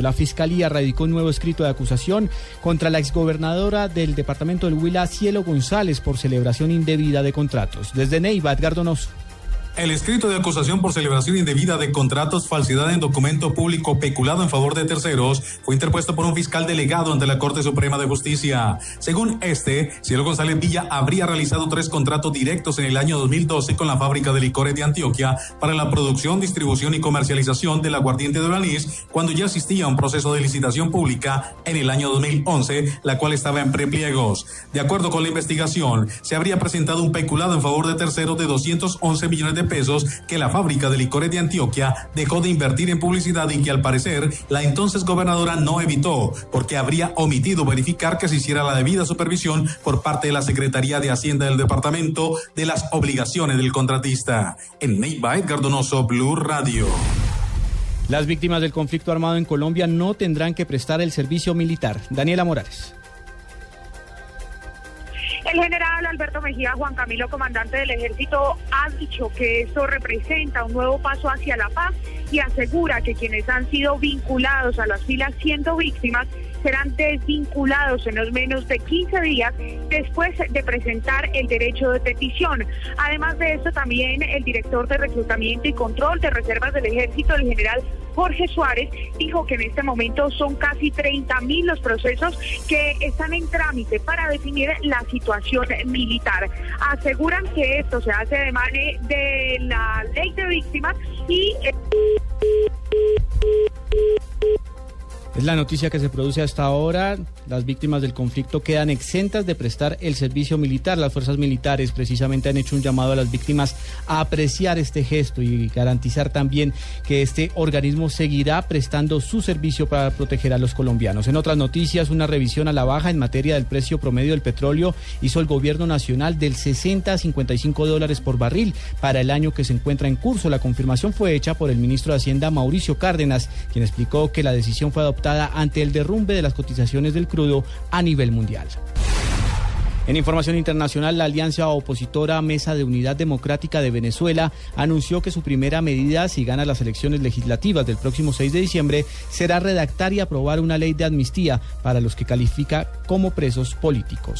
La Fiscalía radicó un nuevo escrito de acusación contra la exgobernadora del departamento del Huila, Cielo González, por celebración indebida de contratos. Desde Neiva, Edgar Donoso. El escrito de acusación por celebración indebida de contratos, falsedad en documento público peculado en favor de terceros fue interpuesto por un fiscal delegado ante la Corte Suprema de Justicia. Según este, Cielo González Villa habría realizado tres contratos directos en el año 2012 con la fábrica de licores de Antioquia para la producción, distribución y comercialización del aguardiente de Oranís, cuando ya existía un proceso de licitación pública en el año 2011, la cual estaba en prepliegos. De acuerdo con la investigación, se habría presentado un peculado en favor de terceros de 211 millones de pesos que la fábrica de licores de Antioquia dejó de invertir en publicidad y que al parecer la entonces gobernadora no evitó porque habría omitido verificar que se hiciera la debida supervisión por parte de la Secretaría de Hacienda del departamento de las obligaciones del contratista. En Neiva, Edgar Donoso, Blue Radio. Las víctimas del conflicto armado en Colombia no tendrán que prestar el servicio militar. Daniela Morales. El general Alberto Mejía Juan Camilo, comandante del ejército, ha dicho que esto representa un nuevo paso hacia la paz y asegura que quienes han sido vinculados a las filas siendo víctimas serán desvinculados en los menos de 15 días después de presentar el derecho de petición. Además de esto, también el director de reclutamiento y control de reservas del ejército, el general Jorge Suárez, dijo que en este momento son casi 30 mil los procesos que están en trámite para definir la situación militar. Aseguran que esto se hace de mano de la ley de víctimas y... Es la noticia que se produce hasta ahora. Las víctimas del conflicto quedan exentas de prestar el servicio militar. Las fuerzas militares precisamente han hecho un llamado a las víctimas a apreciar este gesto y garantizar también que este organismo seguirá prestando su servicio para proteger a los colombianos. En otras noticias, una revisión a la baja en materia del precio promedio del petróleo hizo el gobierno nacional del 60 a 55 dólares por barril para el año que se encuentra en curso. La confirmación fue hecha por el ministro de Hacienda Mauricio Cárdenas, quien explicó que la decisión fue adoptada ante el derrumbe de las cotizaciones del crudo a nivel mundial. En información internacional, la alianza opositora Mesa de Unidad Democrática de Venezuela anunció que su primera medida, si gana las elecciones legislativas del próximo 6 de diciembre, será redactar y aprobar una ley de amnistía para los que califica como presos políticos.